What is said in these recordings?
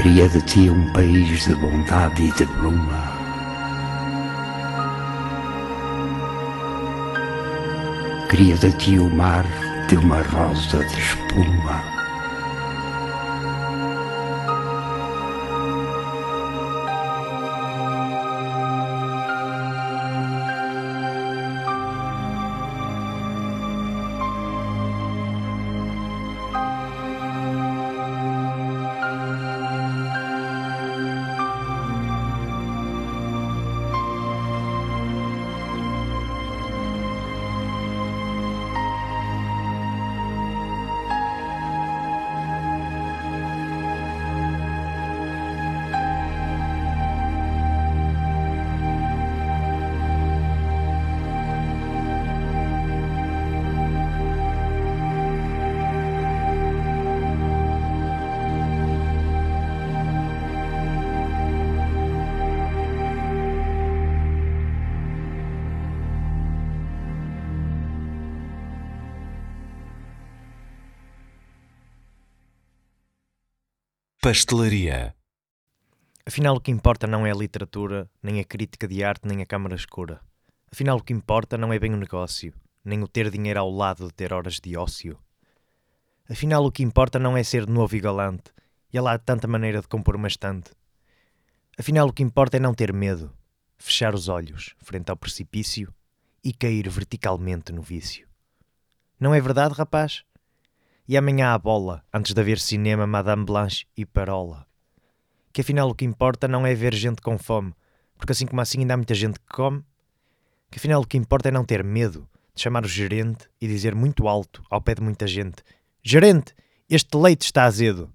Queria de ti um país de bondade e de bruma. Queria de ti o mar de uma rosa de espuma. Pastelaria. Afinal, o que importa não é a literatura, nem a crítica de arte, nem a câmara escura. Afinal, o que importa não é bem o negócio, nem o ter dinheiro ao lado de ter horas de ócio. Afinal, o que importa não é ser novo e galante, e há lá tanta maneira de compor uma estante. Afinal, o que importa é não ter medo, fechar os olhos frente ao precipício e cair verticalmente no vício. Não é verdade, rapaz? E amanhã à bola, antes de haver cinema, Madame Blanche e Parola. Que afinal o que importa não é ver gente com fome, porque assim como assim ainda há muita gente que come. Que afinal o que importa é não ter medo de chamar o gerente e dizer muito alto, ao pé de muita gente: Gerente, este leite está azedo.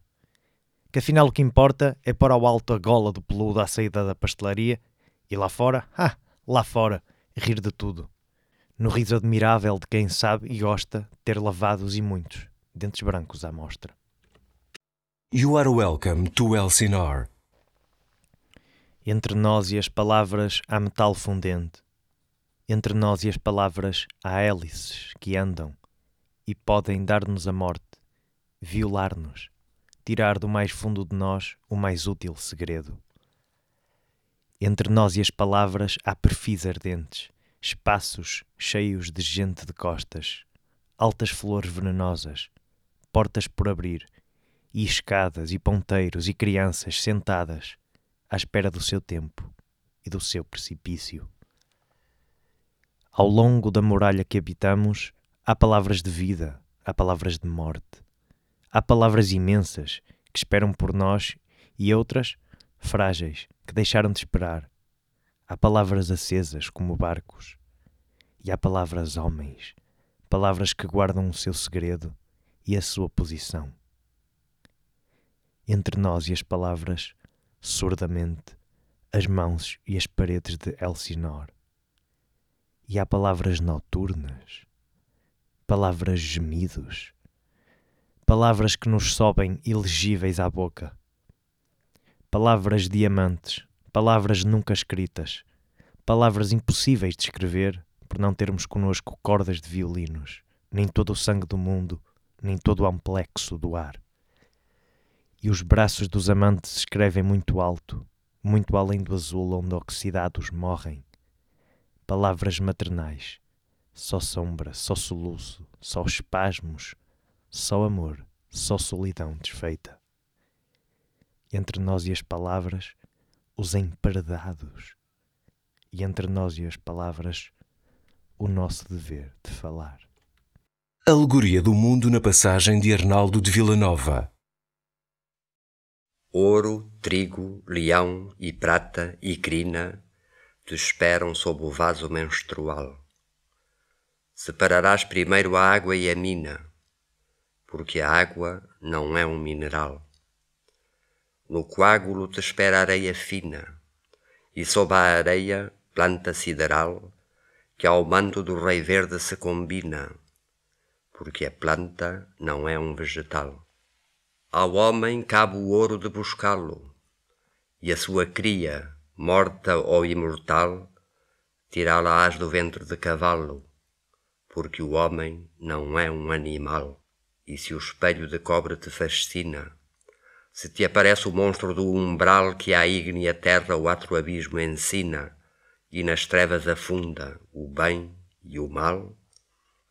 Que afinal o que importa é pôr ao alto a gola do peludo à saída da pastelaria e lá fora, ah, lá fora, rir de tudo. No riso admirável de quem sabe e gosta ter lavados e muitos dentes brancos à mostra. You are welcome to Elsinore. Entre nós e as palavras há metal fundente. Entre nós e as palavras há hélices que andam e podem dar-nos a morte, violar-nos, tirar do mais fundo de nós o mais útil segredo. Entre nós e as palavras há perfis ardentes, espaços cheios de gente de costas, altas flores venenosas, portas por abrir, e escadas e ponteiros e crianças sentadas à espera do seu tempo e do seu precipício. Ao longo da muralha que habitamos, há palavras de vida, há palavras de morte. Há palavras imensas que esperam por nós e outras, frágeis, que deixaram de esperar. Há palavras acesas como barcos. E há palavras homens, palavras que guardam o seu segredo e a sua posição. Entre nós e as palavras, surdamente, as mãos e as paredes de Elsinor. E há palavras noturnas, palavras gemidos, palavras que nos sobem ilegíveis à boca, palavras diamantes, palavras nunca escritas, palavras impossíveis de escrever por não termos conosco cordas de violinos, nem todo o sangue do mundo nem todo o amplexo do ar. E os braços dos amantes escrevem muito alto, muito além do azul onde oxidados morrem. Palavras maternais, só sombra, só soluço, só espasmos, só amor, só solidão desfeita. Entre nós e as palavras, os emparedados. E entre nós e as palavras, o nosso dever de falar. Alegoria do mundo na passagem de Arnaldo de Villanova. Ouro, trigo, leão e prata e crina te esperam sob o vaso menstrual. Separarás primeiro a água e a mina, porque a água não é um mineral. No coágulo te espera areia fina, e sob a areia planta sideral que ao manto do rei verde se combina porque a planta não é um vegetal. Ao homem cabe o ouro de buscá-lo, e a sua cria, morta ou imortal, tirá-la-ás do ventre de cavalo, porque o homem não é um animal. E se o espelho de cobre te fascina, se te aparece o monstro do umbral que à ígnea terra o atro abismo ensina e nas trevas afunda o bem e o mal,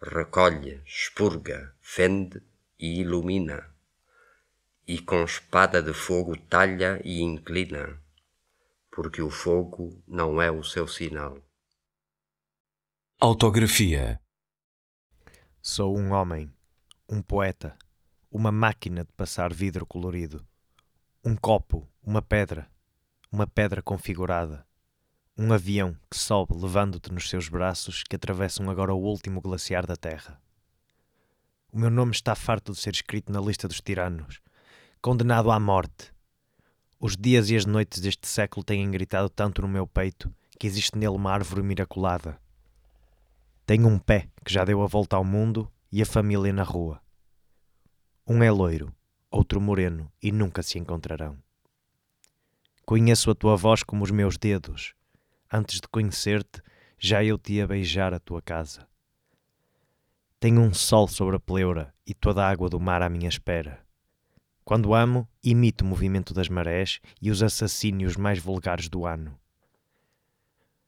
recolhe, expurga, fende e ilumina, e com espada de fogo talha e inclina, porque o fogo não é o seu sinal. Autografia Sou um homem, um poeta, uma máquina de passar vidro colorido um copo, uma pedra, uma pedra configurada, um avião que sobe levando-te nos seus braços que atravessam agora o último glaciar da Terra. O meu nome está farto de ser escrito na lista dos tiranos, condenado à morte. Os dias e as noites deste século têm gritado tanto no meu peito que existe nele uma árvore miraculada. Tenho um pé que já deu a volta ao mundo e a família na rua. Um é loiro, outro moreno, e nunca se encontrarão. Conheço a tua voz como os meus dedos. Antes de conhecer-te, já eu te ia beijar a tua casa. Tenho um sol sobre a pleura e toda a água do mar à minha espera. Quando amo, imito o movimento das marés e os assassínios mais vulgares do ano.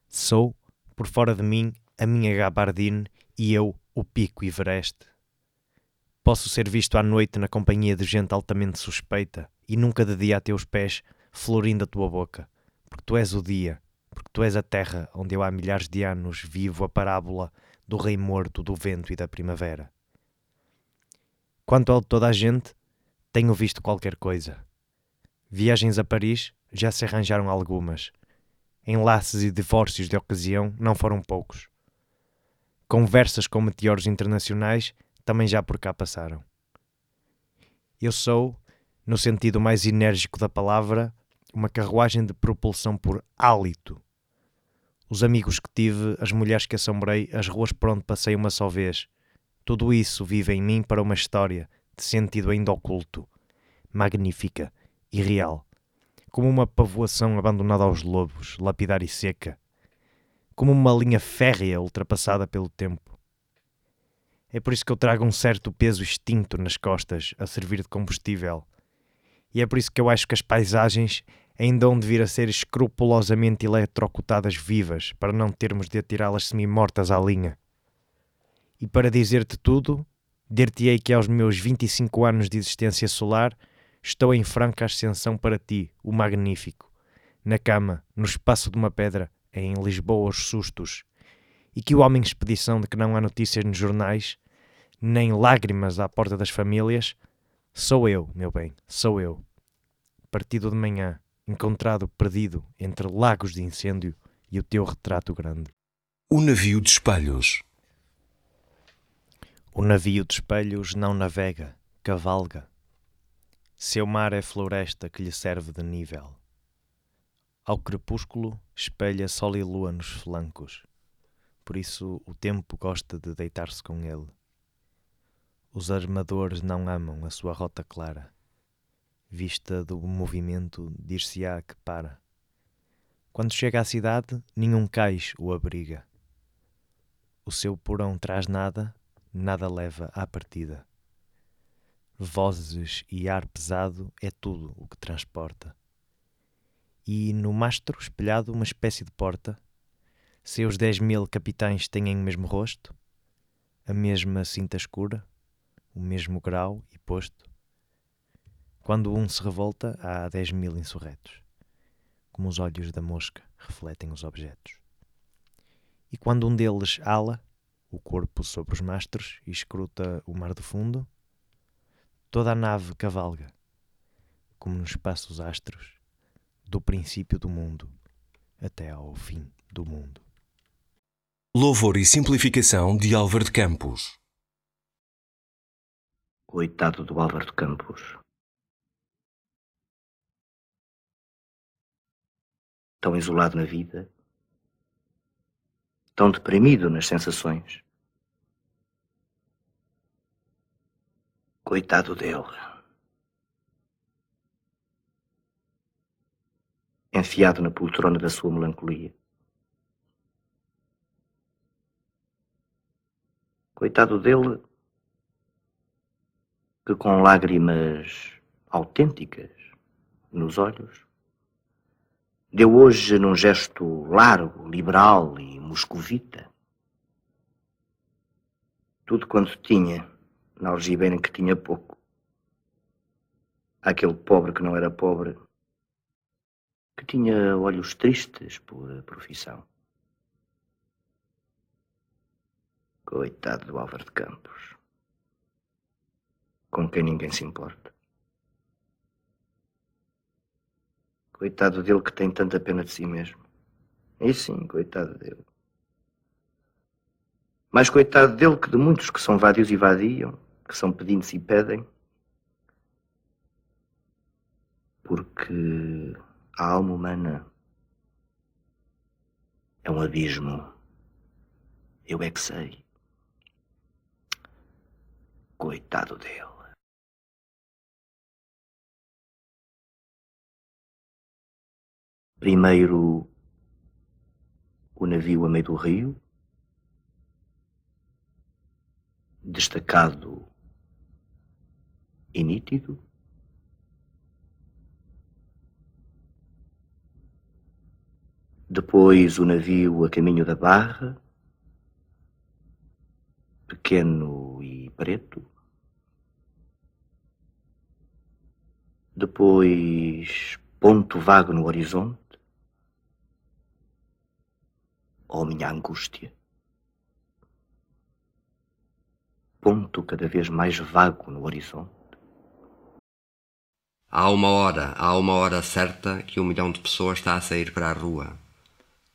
Sou, por fora de mim, a minha gabardine e eu, o pico Everest. Posso ser visto à noite na companhia de gente altamente suspeita e nunca de dia a teus pés, florindo a tua boca, porque tu és o dia, tu és a terra onde eu há milhares de anos vivo a parábola do rei morto, do vento e da primavera. Quanto a toda a gente, tenho visto qualquer coisa. Viagens a Paris já se arranjaram algumas. Enlaces e divórcios de ocasião não foram poucos. Conversas com meteoros internacionais também já por cá passaram. Eu sou, no sentido mais enérgico da palavra, uma carruagem de propulsão por hálito. Os amigos que tive, as mulheres que assombrei, as ruas por onde passei uma só vez, tudo isso vive em mim para uma história de sentido ainda oculto, magnífica e real, como uma pavoação abandonada aos lobos, lapidar e seca, como uma linha férrea ultrapassada pelo tempo. É por isso que eu trago um certo peso extinto nas costas a servir de combustível. E é por isso que eu acho que as paisagens ainda hão de vir a ser escrupulosamente eletrocutadas vivas para não termos de atirá-las semi-mortas à linha. E para dizer-te tudo, dir-te-ei que aos meus 25 anos de existência solar estou em franca ascensão para ti, o magnífico, na cama, no espaço de uma pedra, em Lisboa aos sustos, e que o homem expedição de que não há notícias nos jornais nem lágrimas à porta das famílias, sou eu, meu bem, sou eu. Partido de manhã, encontrado perdido entre lagos de incêndio e o teu retrato grande. O navio de espelhos. O navio de espelhos não navega, cavalga. Seu mar é floresta que lhe serve de nível. Ao crepúsculo espelha sol e lua nos flancos. Por isso o tempo gosta de deitar-se com ele. Os armadores não amam a sua rota clara. Vista do movimento, dir-se-á que para. Quando chega à cidade, nenhum cais o abriga. O seu porão traz nada, nada leva à partida. Vozes e ar pesado é tudo o que transporta. E no mastro espelhado uma espécie de porta, seus dez mil capitães têm o mesmo rosto, a mesma cinta escura, o mesmo grau e posto. Quando um se revolta, há dez mil insurretos, como os olhos da mosca refletem os objetos. E quando um deles ala, o corpo sobre os mastros, e escruta o mar do fundo, toda a nave cavalga, como nos espaços astros, do princípio do mundo até ao fim do mundo. Louvor e simplificação de Álvaro de Campos. Coitado do Álvaro de Campos. Tão isolado na vida, tão deprimido nas sensações. Coitado dele. Enfiado na poltrona da sua melancolia. Coitado dele que com lágrimas autênticas nos olhos. Deu hoje num gesto largo, liberal e moscovita. Tudo quanto tinha, na algibeira que tinha pouco. Aquele pobre que não era pobre, que tinha olhos tristes por profissão. Coitado do Álvaro de Campos, com quem ninguém se importa. Coitado dele que tem tanta pena de si mesmo. E sim, coitado dele. Mais coitado dele que de muitos que são vádios e vadiam, que são pedintes e pedem. Porque a alma humana é um abismo. Eu é que sei. Coitado dele. Primeiro o navio a meio do rio, destacado e nítido. Depois o navio a caminho da barra, pequeno e preto. Depois ponto vago no horizonte. Oh, minha angústia! Ponto cada vez mais vago no horizonte. Há uma hora, há uma hora certa que um milhão de pessoas está a sair para a rua.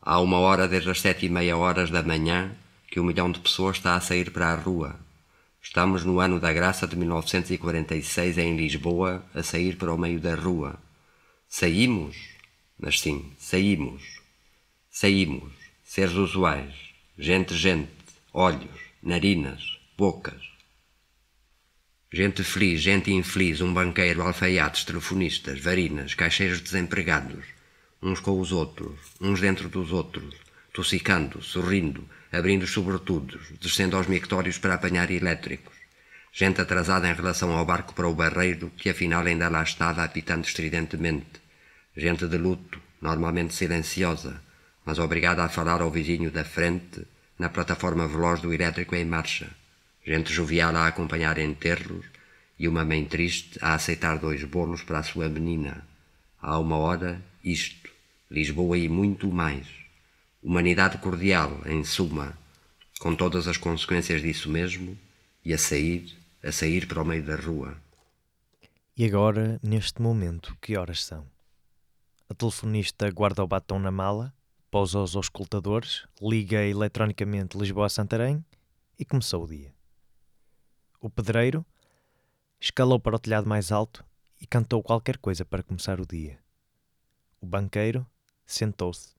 Há uma hora desde as sete e meia horas da manhã que um milhão de pessoas está a sair para a rua. Estamos no ano da graça de 1946 em Lisboa, a sair para o meio da rua. Saímos? Mas sim, saímos. Saímos seres usuais, gente, gente, olhos, narinas, bocas. Gente feliz, gente infeliz, um banqueiro, alfaiates, telefonistas, varinas, caixeiros desempregados, uns com os outros, uns dentro dos outros, tossicando, sorrindo, abrindo os sobretudos, descendo aos mictórios para apanhar elétricos. Gente atrasada em relação ao barco para o barreiro, que afinal ainda lá estava apitando estridentemente. Gente de luto, normalmente silenciosa, mas obrigada a falar ao vizinho da frente na plataforma veloz do elétrico em marcha. Gente jovial a acompanhar enterros e uma mãe triste a aceitar dois bolos para a sua menina. Há uma hora, isto, Lisboa e muito mais. Humanidade cordial, em suma, com todas as consequências disso mesmo, e a sair, a sair para o meio da rua. E agora, neste momento, que horas são? A telefonista guarda o batom na mala pousa os auscultadores, liga eletronicamente Lisboa a Santarém e começou o dia. O pedreiro escalou para o telhado mais alto e cantou qualquer coisa para começar o dia. O banqueiro sentou-se,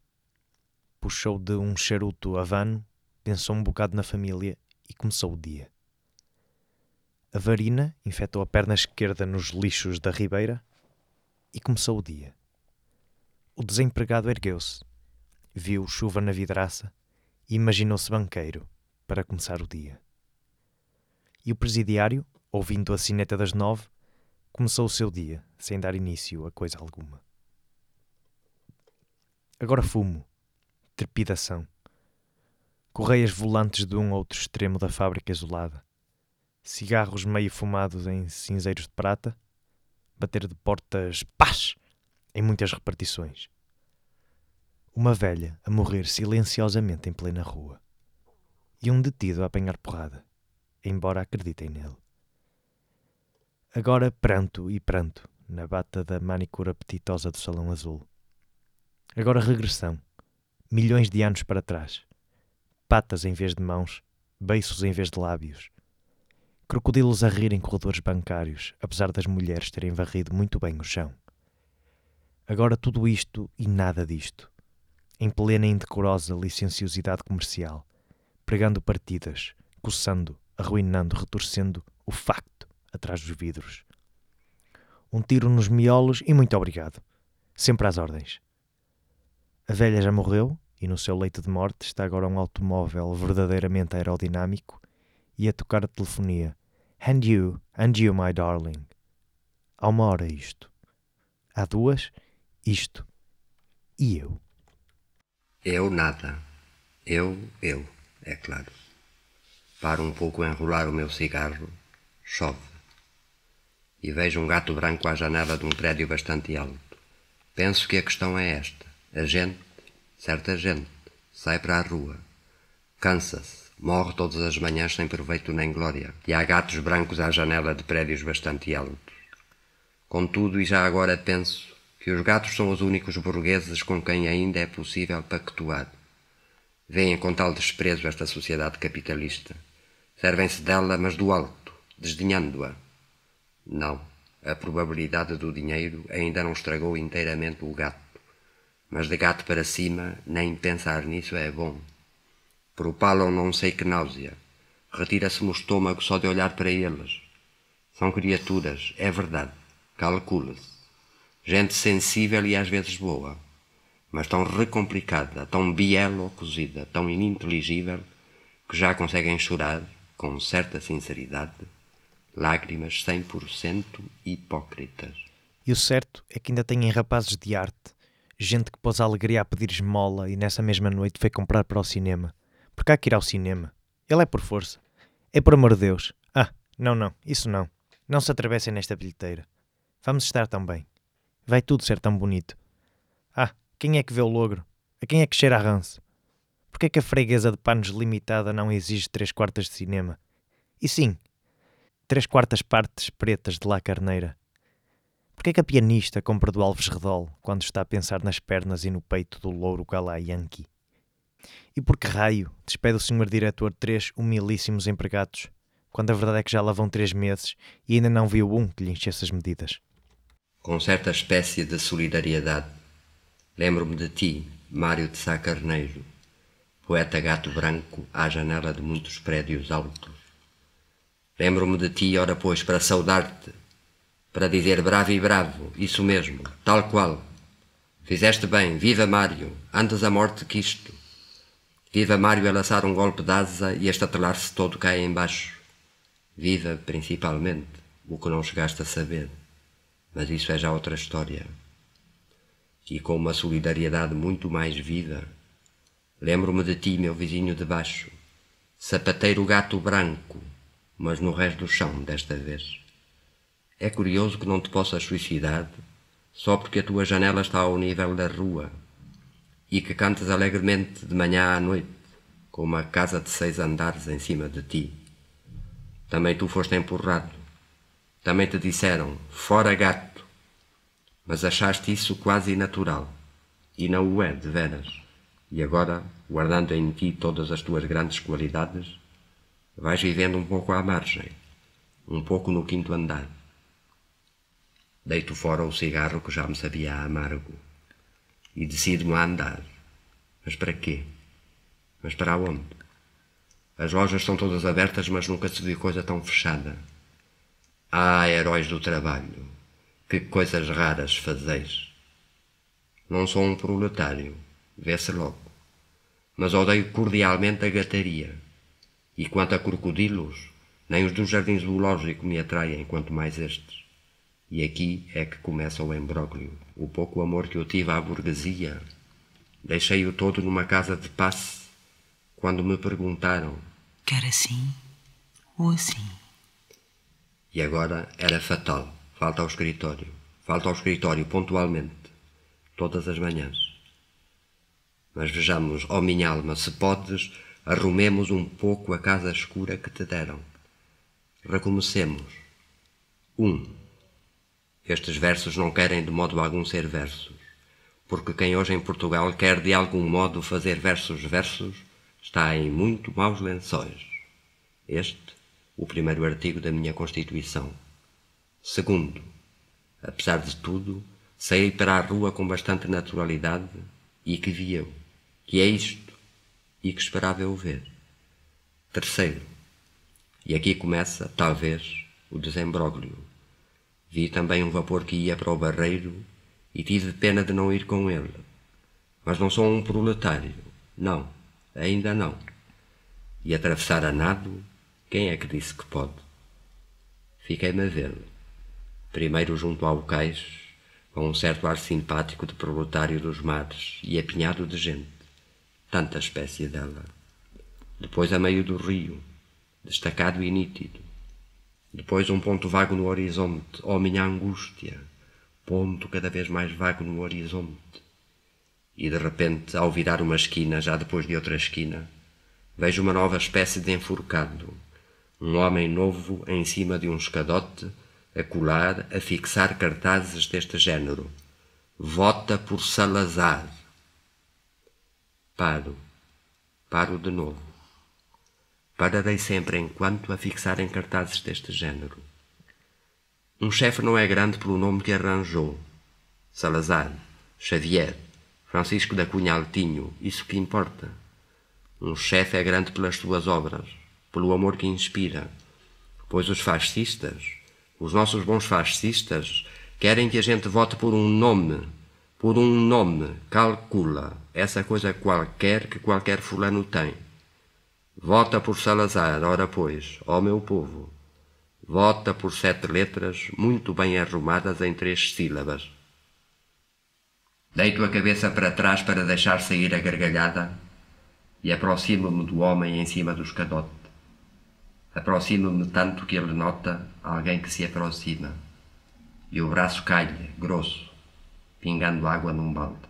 puxou de um charuto havano, pensou um bocado na família e começou o dia. A varina infectou a perna esquerda nos lixos da ribeira e começou o dia. O desempregado ergueu-se viu chuva na vidraça e imaginou-se banqueiro para começar o dia. E o presidiário, ouvindo a sineta das nove, começou o seu dia sem dar início a coisa alguma. Agora fumo, trepidação, correias volantes de um outro extremo da fábrica isolada, cigarros meio fumados em cinzeiros de prata, bater de portas pás em muitas repartições uma velha a morrer silenciosamente em plena rua e um detido a apanhar porrada, embora acreditem nele. Agora pranto e pranto na bata da manicura apetitosa do Salão Azul. Agora regressão, milhões de anos para trás, patas em vez de mãos, beiços em vez de lábios, crocodilos a rir em corredores bancários, apesar das mulheres terem varrido muito bem o chão. Agora tudo isto e nada disto em plena indecorosa licenciosidade comercial, pregando partidas, coçando, arruinando, retorcendo o facto atrás dos vidros. Um tiro nos miolos e muito obrigado. Sempre às ordens. A velha já morreu e no seu leito de morte está agora um automóvel verdadeiramente aerodinâmico e a tocar a telefonia. And you, and you, my darling. Há uma hora isto. Há duas, isto e eu. Eu nada. Eu, eu, é claro. Paro um pouco a enrolar o meu cigarro. Chove. E vejo um gato branco à janela de um prédio bastante alto. Penso que a questão é esta. A gente, certa gente, sai para a rua. Cansa-se. Morre todas as manhãs sem proveito nem glória. E há gatos brancos à janela de prédios bastante altos. Contudo, e já agora penso que os gatos são os únicos burgueses com quem ainda é possível pactuar. Vêem com tal desprezo esta sociedade capitalista. Servem-se dela, mas do alto, desdenhando-a. Não, a probabilidade do dinheiro ainda não estragou inteiramente o gato. Mas de gato para cima, nem pensar nisso é bom. Propalam não sei que náusea. Retira-se-me o estômago só de olhar para eles. São criaturas, é verdade. Calcula-se. Gente sensível e às vezes boa, mas tão recomplicada, tão bielo cozida, tão ininteligível, que já conseguem chorar, com certa sinceridade, lágrimas 100% hipócritas. E o certo é que ainda têm rapazes de arte, gente que pôs a alegria a pedir esmola e nessa mesma noite foi comprar para o cinema. Porque há que ir ao cinema. Ele é por força. É por amor de Deus. Ah, não, não, isso não. Não se atravessem nesta bilheteira. Vamos estar tão bem. Vai tudo ser tão bonito. Ah, quem é que vê o logro? A quem é que cheira a ranço? Porquê é que a freguesa de panos limitada não exige três quartas de cinema? E sim, três quartas partes pretas de lá carneira. Porquê é que a pianista compra do Alves Redol quando está a pensar nas pernas e no peito do louro galá Yankee? E por que raio despede o senhor diretor três humilíssimos empregados, quando a verdade é que já lá vão três meses e ainda não viu um que lhe enchesse as medidas? Com certa espécie de solidariedade. Lembro-me de ti, Mário de Sá Carneiro, poeta gato branco à janela de muitos prédios altos. Lembro-me de ti, ora pois, para saudar-te, para dizer bravo e bravo, isso mesmo, tal qual. Fizeste bem, viva Mário, antes a morte que isto. Viva Mário a lançar um golpe de asa e a estatelar-se todo cá embaixo. Viva, principalmente, o que não chegaste a saber mas isso é já outra história. E com uma solidariedade muito mais viva, lembro-me de ti, meu vizinho de baixo, sapateiro gato branco, mas no resto do chão desta vez. É curioso que não te possas suicidar só porque a tua janela está ao nível da rua e que cantes alegremente de manhã à noite com uma casa de seis andares em cima de ti. Também tu foste empurrado também te disseram, fora gato, mas achaste isso quase natural, e não o é, de veras. E agora, guardando em ti todas as tuas grandes qualidades, vais vivendo um pouco à margem, um pouco no quinto andar. Deito fora o cigarro que já me sabia amargo e decido-me a andar. Mas para quê? Mas para onde? As lojas são todas abertas, mas nunca se viu coisa tão fechada. Ah, heróis do trabalho, que coisas raras fazeis. Não sou um proletário, vê-se logo, mas odeio cordialmente a gataria. E quanto a crocodilos, nem os do jardim zoológico me atraem, quanto mais estes. E aqui é que começa o embróglio. O pouco amor que eu tive à burguesia, deixei-o todo numa casa de passe, quando me perguntaram: Quer assim ou assim? E agora era fatal. Falta ao escritório. Falta ao escritório pontualmente. Todas as manhãs. Mas vejamos, ó oh minha alma, se podes, arrumemos um pouco a casa escura que te deram. Recomecemos. Um. Estes versos não querem de modo algum ser versos, porque quem hoje em Portugal quer de algum modo fazer versos versos está em muito maus lençóis. Este o primeiro artigo da minha Constituição. Segundo, apesar de tudo, saí para a rua com bastante naturalidade e que vi eu, que é isto, e que esperava eu ver. Terceiro, e aqui começa, talvez, o desembróglio. Vi também um vapor que ia para o barreiro e tive pena de não ir com ele. Mas não sou um proletário, não, ainda não. E atravessar a nado quem é que disse que pode? Fiquei-me a ver. Primeiro junto ao cais, com um certo ar simpático de proletário dos mares e apinhado de gente, tanta espécie dela. Depois a meio do rio, destacado e nítido. Depois um ponto vago no horizonte, ó oh, minha angústia, ponto cada vez mais vago no horizonte. E de repente, ao virar uma esquina, já depois de outra esquina, vejo uma nova espécie de enforcado, um homem novo em cima de um escadote, a colar, a fixar cartazes deste género. Vota por Salazar. Paro. Paro de novo. Pararei sempre enquanto a fixarem cartazes deste género. Um chefe não é grande pelo nome que arranjou. Salazar, Xavier, Francisco da Cunha Altinho, isso que importa. Um chefe é grande pelas suas obras, pelo amor que inspira. Pois os fascistas, os nossos bons fascistas, querem que a gente vote por um nome, por um nome, calcula, essa coisa qualquer que qualquer fulano tem. Vota por Salazar, ora pois, ó meu povo. Vota por sete letras muito bem arrumadas em três sílabas. Deito a cabeça para trás para deixar sair a gargalhada e aproximo-me do homem em cima do escadote. Aproximo-me tanto que ele nota alguém que se aproxima. E o braço cai grosso, pingando água num balde.